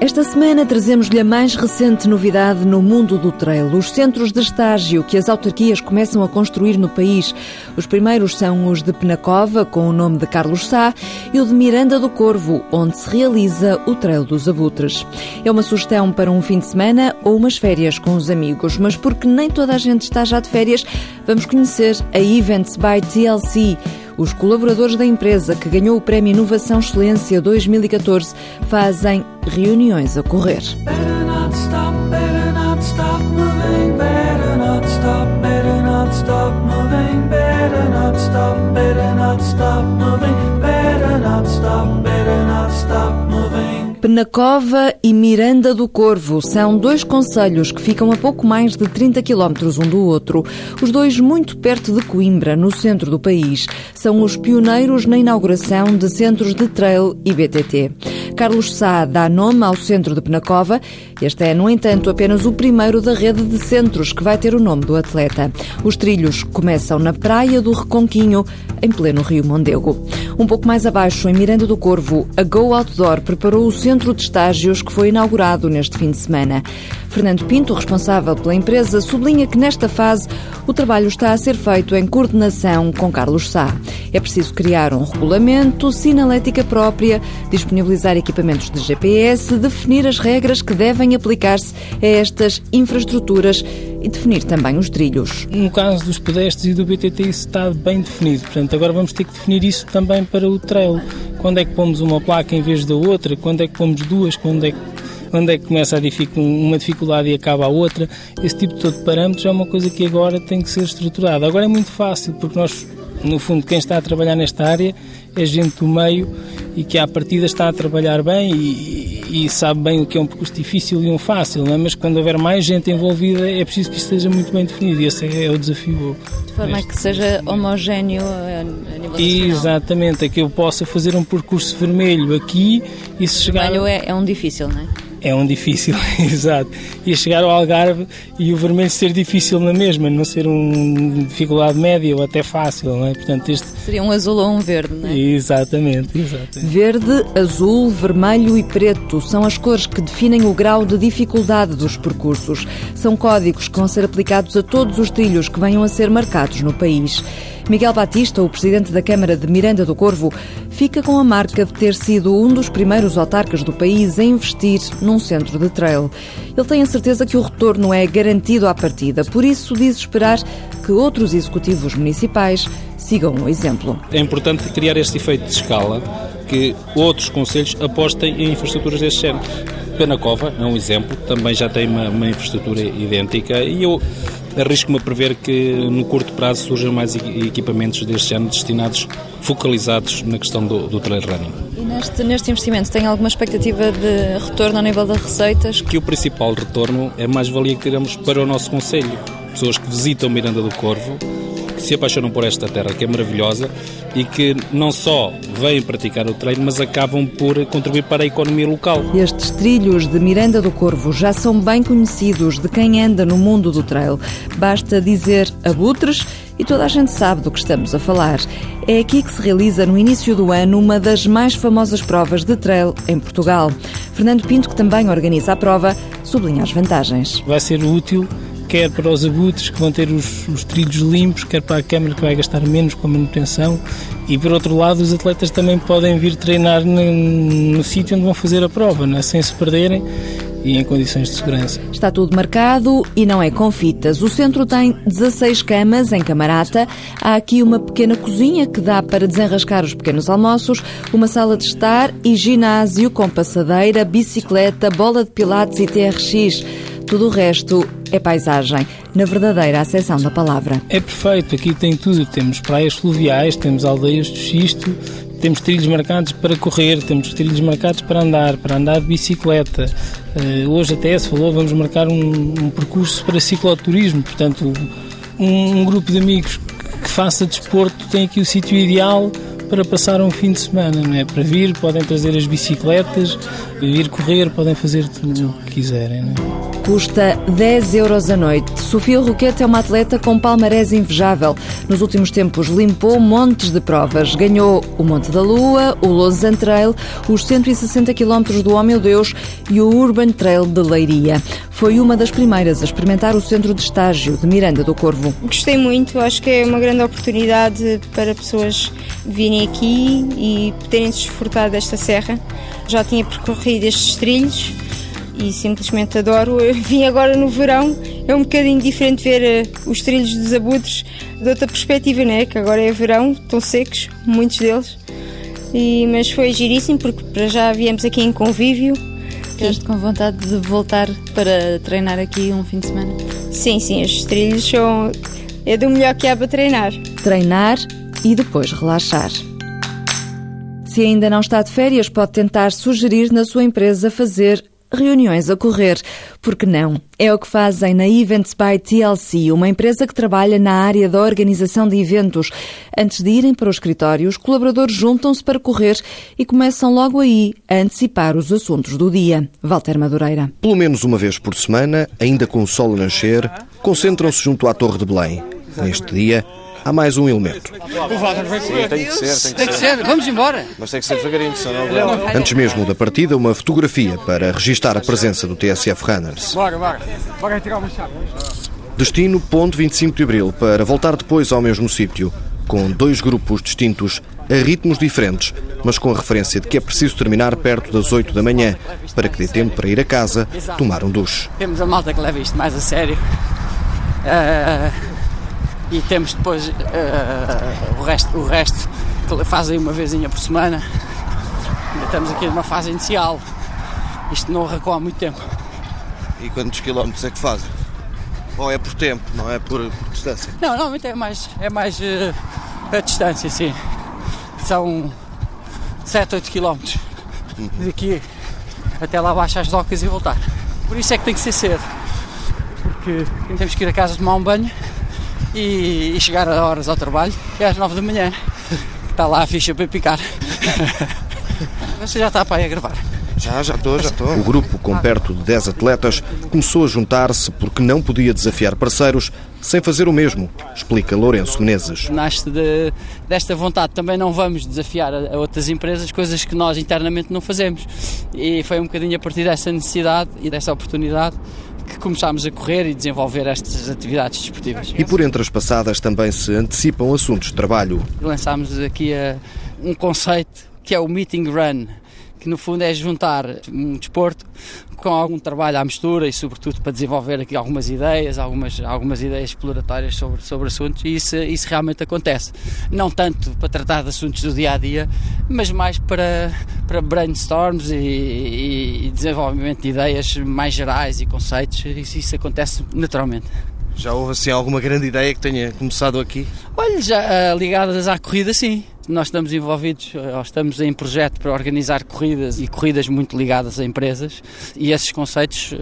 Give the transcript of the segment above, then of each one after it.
Esta semana trazemos-lhe a mais recente novidade no mundo do trail, os centros de estágio que as autarquias começam a construir no país. Os primeiros são os de Penacova, com o nome de Carlos Sá, e o de Miranda do Corvo, onde se realiza o Trail dos Abutres. É uma sugestão para um fim de semana ou umas férias com os amigos, mas porque nem toda a gente está já de férias, vamos conhecer a Events by TLC. Os colaboradores da empresa que ganhou o Prémio Inovação Excelência 2014 fazem reuniões a correr. Penacova e Miranda do Corvo são dois concelhos que ficam a pouco mais de 30 quilómetros um do outro, os dois muito perto de Coimbra, no centro do país. São os pioneiros na inauguração de centros de trail e BTT. Carlos Sá dá nome ao centro de Penacova. Este é, no entanto, apenas o primeiro da rede de centros que vai ter o nome do atleta. Os trilhos começam na praia do Reconquinho, em pleno Rio Mondego. Um pouco mais abaixo, em Miranda do Corvo, a Go Outdoor preparou o centro de estágios que foi inaugurado neste fim de semana. Fernando Pinto, responsável pela empresa, sublinha que nesta fase o trabalho está a ser feito em coordenação com Carlos Sá. É preciso criar um regulamento, sinalética própria, disponibilizar equipamentos de GPS, definir as regras que devem aplicar-se a estas infraestruturas e definir também os trilhos. No caso dos pedestres e do BTT isso está bem definido, portanto agora vamos ter que definir isso também para o trail. Quando é que pomos uma placa em vez da outra? Quando é que pomos duas? Quando é que onde é que começa a uma dificuldade e acaba a outra. Esse tipo de parâmetros é uma coisa que agora tem que ser estruturada. Agora é muito fácil, porque nós, no fundo, quem está a trabalhar nesta área é gente do meio e que à partida está a trabalhar bem e, e sabe bem o que é um percurso difícil e um fácil, é? mas quando houver mais gente envolvida é preciso que isto esteja muito bem definido e esse é, é o desafio. De forma que seja homogéneo a nível nacional. Exatamente, é que eu possa fazer um percurso vermelho aqui e se chegar... Vermelho é, é um difícil, não é? É um difícil, exato. E chegar ao Algarve e o vermelho ser difícil na mesma, não ser um dificuldade média ou até fácil, não é? Portanto, este... Seria um azul ou um verde, não é? Exatamente, exatamente. Verde, azul, vermelho e preto são as cores que definem o grau de dificuldade dos percursos. São códigos que vão ser aplicados a todos os trilhos que venham a ser marcados no país. Miguel Batista, o presidente da Câmara de Miranda do Corvo, fica com a marca de ter sido um dos primeiros autarcas do país a investir num centro de trail. Ele tem a certeza que o retorno é garantido à partida, por isso diz esperar que outros executivos municipais sigam o exemplo. É importante criar este efeito de escala, que outros conselhos apostem em infraestruturas deste género. Penacova é um exemplo, também já tem uma, uma infraestrutura idêntica e eu arrisco-me a prever que no curto prazo surjam mais equipamentos deste ano destinados, focalizados na questão do, do trail running. Neste, neste investimento tem alguma expectativa de retorno ao nível das receitas? Que o principal retorno é mais valia que teremos para o nosso Conselho. Pessoas que visitam Miranda do Corvo que se apaixonam por esta terra que é maravilhosa e que não só vêm praticar o treino, mas acabam por contribuir para a economia local. Estes trilhos de Miranda do Corvo já são bem conhecidos de quem anda no mundo do trail. Basta dizer abutres e toda a gente sabe do que estamos a falar. É aqui que se realiza no início do ano uma das mais famosas provas de trail em Portugal. Fernando Pinto, que também organiza a prova, sublinha as vantagens. Vai ser útil quer para os abutres que vão ter os, os trilhos limpos, quer para a câmara que vai gastar menos com a manutenção e por outro lado os atletas também podem vir treinar no, no sítio onde vão fazer a prova, né? sem se perderem e em condições de segurança. Está tudo marcado e não é com fitas. O centro tem 16 camas em camarata. Há aqui uma pequena cozinha que dá para desenrascar os pequenos almoços, uma sala de estar e ginásio com passadeira, bicicleta, bola de pilates e TRX. Tudo o resto é paisagem, na verdadeira acessão da palavra. É perfeito, aqui tem tudo. Temos praias fluviais, temos aldeias de xisto, temos trilhos marcados para correr, temos trilhos marcados para andar, para andar de bicicleta. Uh, hoje até se falou, vamos marcar um, um percurso para cicloturismo, portanto, um, um, grupo de amigos que faça desporto tem aqui o sítio ideal para passar um fim de semana, não é? Para vir, podem trazer as bicicletas, vir correr, podem fazer tudo o que quiserem, não é? Custa 10 euros a noite. Sofia Roquete é uma atleta com palmarés invejável. Nos últimos tempos limpou montes de provas. Ganhou o Monte da Lua, o Lausanne Trail, os 160 km do Oh Meu Deus e o Urban Trail de Leiria. Foi uma das primeiras a experimentar o centro de estágio de Miranda do Corvo. Gostei muito, acho que é uma grande oportunidade para pessoas virem aqui e poderem desfrutar desta serra. Já tinha percorrido estes trilhos e simplesmente adoro. Eu vim agora no verão, é um bocadinho diferente ver uh, os trilhos dos abutres de outra perspectiva, né? Que agora é verão, estão secos, muitos deles. E, mas foi giríssimo porque para já viemos aqui em convívio. Ficaste com vontade de voltar para treinar aqui um fim de semana? Sim, sim, os trilhos são. é do melhor que há para treinar. Treinar e depois relaxar. Se ainda não está de férias, pode tentar sugerir na sua empresa fazer reuniões a correr. Porque não? É o que fazem na Events by TLC, uma empresa que trabalha na área da organização de eventos. Antes de irem para o escritório, os colaboradores juntam-se para correr e começam logo aí a antecipar os assuntos do dia. Walter Madureira. Pelo menos uma vez por semana, ainda com o sol a nascer, concentram-se junto à Torre de Belém. Neste dia, há mais um elemento. Sim, tem que ser, tem que, tem que ser. Vamos embora. Mas tem que ser devagarinho, senão não Antes mesmo da partida, uma fotografia para registar a presença do TSF Runners. Bora, bora. Bora tirar uma chave. Destino, ponto 25 de Abril, para voltar depois ao mesmo sítio, com dois grupos distintos, a ritmos diferentes, mas com a referência de que é preciso terminar perto das 8 da manhã, para que dê tempo para ir a casa, tomar um duche. Temos a malta que leva isto mais a sério. Uh e temos depois uh, o, resto, o resto que fazem uma vezinha por semana. Ainda estamos aqui numa fase inicial. Isto não arrancou há muito tempo. E quantos quilómetros é que fazem? Ou é por tempo, não é por, por distância? Não, normalmente é mais, é mais uh, a distância, sim. São 7, 8 quilómetros uhum. daqui até lá abaixo às docas e voltar. Por isso é que tem que ser cedo. Porque temos que ir a casa tomar um banho e, e chegar a horas ao trabalho, que é às 9 da manhã. Está lá a ficha para picar. Você já está para aí a gravar? Já, já estou, já estou. O grupo, com perto de 10 atletas, começou a juntar-se porque não podia desafiar parceiros sem fazer o mesmo, explica Lourenço Menezes. Nasce de, desta vontade, também não vamos desafiar a, a, outras empresas coisas que nós internamente não fazemos. E foi um bocadinho a partir dessa necessidade e dessa oportunidade que começámos a correr e desenvolver estas atividades desportivas. E por entre as passadas também se antecipam assuntos de trabalho. Lançámos aqui a, um conceito que é o Meeting Run que no fundo é juntar um desporto com algum trabalho à mistura e sobretudo para desenvolver aqui algumas ideias, algumas, algumas ideias exploratórias sobre, sobre assuntos e isso, isso realmente acontece. Não tanto para tratar de assuntos do dia a dia, mas mais para, para brainstorms e, e, e desenvolvimento de ideias mais gerais e conceitos, isso, isso acontece naturalmente. Já houve assim alguma grande ideia que tenha começado aqui? Olha, já uh, ligadas à corrida, sim. Nós estamos envolvidos, eh, estamos em projeto para organizar corridas e corridas muito ligadas a empresas e esses conceitos uh,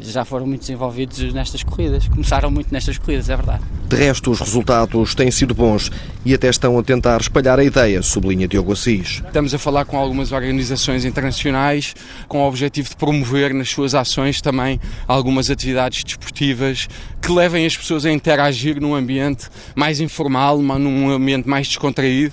já foram muito desenvolvidos nestas corridas. Começaram muito nestas corridas, é verdade. De resto, os resultados têm sido bons e até estão a tentar espalhar a ideia, sublinha Diogo Assis. Estamos a falar com algumas organizações internacionais com o objetivo de promover nas suas ações também algumas atividades desportivas que levem as pessoas a interagir num ambiente mais informal, num ambiente mais descontraído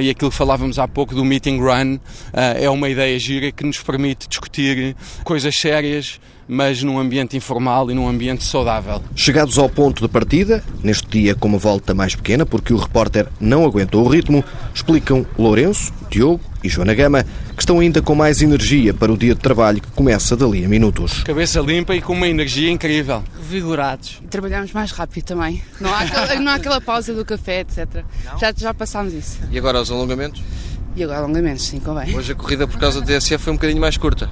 e aquilo que falávamos há pouco do meeting run eh, é uma ideia gira que nos permite discutir coisas sérias mas num ambiente informal e num ambiente saudável. Chegados ao ponto de partida, neste dia com uma volta mais pequena, porque o repórter não aguentou o ritmo, explicam Lourenço, Diogo e Joana Gama, que estão ainda com mais energia para o dia de trabalho que começa dali a minutos. Cabeça limpa e com uma energia incrível. Vigorados. Trabalhamos mais rápido também. Não há aquela, não há aquela pausa do café, etc. Já, já passámos isso. E agora os alongamentos? E agora alongamentos, sim, convém. Hoje a corrida por causa do DSF foi um bocadinho mais curta.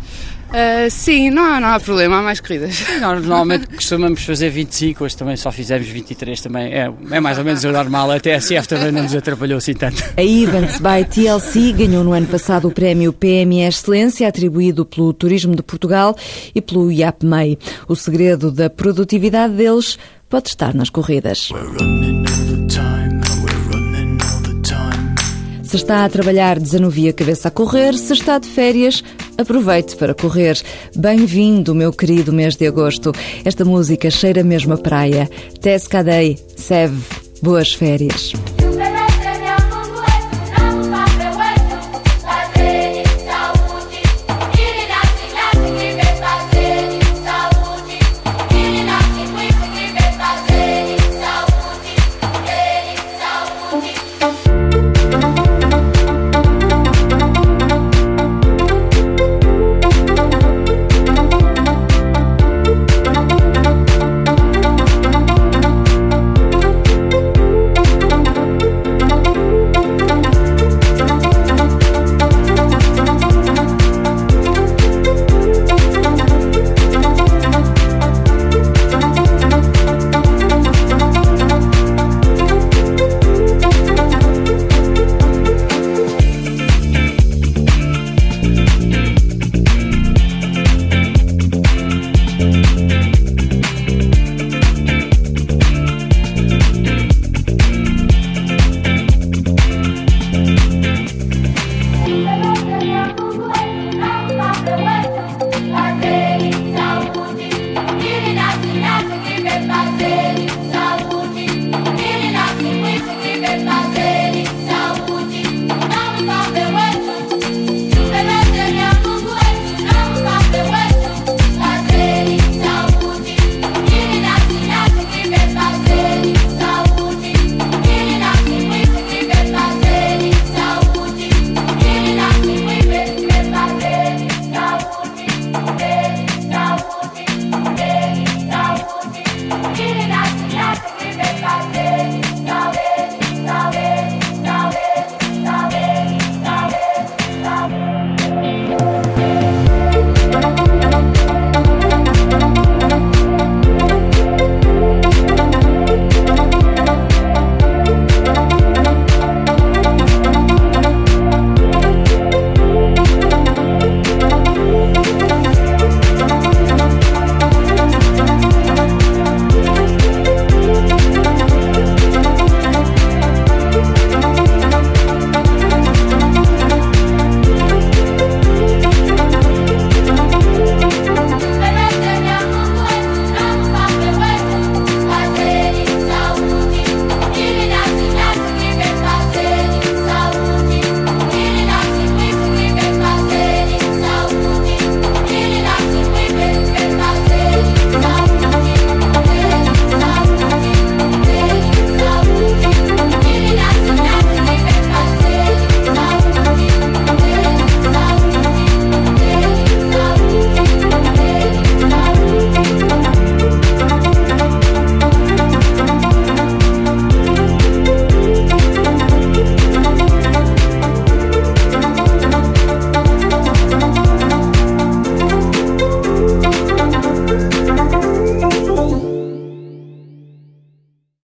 Uh, sim, não há, não há problema, há mais corridas. Nós normalmente costumamos fazer 25, hoje também só fizemos 23, também é, é mais ou menos o normal. A TSF também não nos atrapalhou assim tanto. A Events by TLC ganhou no ano passado o prémio PME Excelência, atribuído pelo Turismo de Portugal e pelo IAPMEI. O segredo da produtividade deles pode estar nas corridas. Se está a trabalhar, desanuvie a cabeça a correr. Se está de férias, aproveite para correr. Bem-vindo, meu querido mês de agosto. Esta música cheira mesmo a praia. Tess Cadei, Seve, boas férias.